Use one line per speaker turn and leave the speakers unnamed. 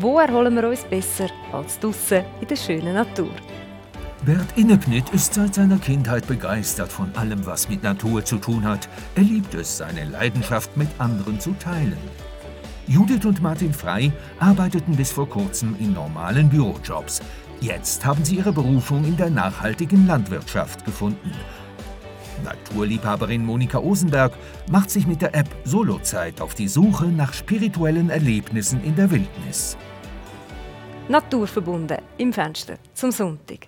Wo erholen wir uns besser als draussen in der schönen Natur?
Bert Inneknit ist seit seiner Kindheit begeistert von allem, was mit Natur zu tun hat. Er liebt es, seine Leidenschaft mit anderen zu teilen. Judith und Martin Frei arbeiteten bis vor kurzem in normalen Bürojobs. Jetzt haben sie ihre Berufung in der nachhaltigen Landwirtschaft gefunden. Naturliebhaberin Monika Osenberg macht sich mit der App Solozeit auf die Suche nach spirituellen Erlebnissen in der Wildnis.
Naturverbunden im Fenster zum Sonntag.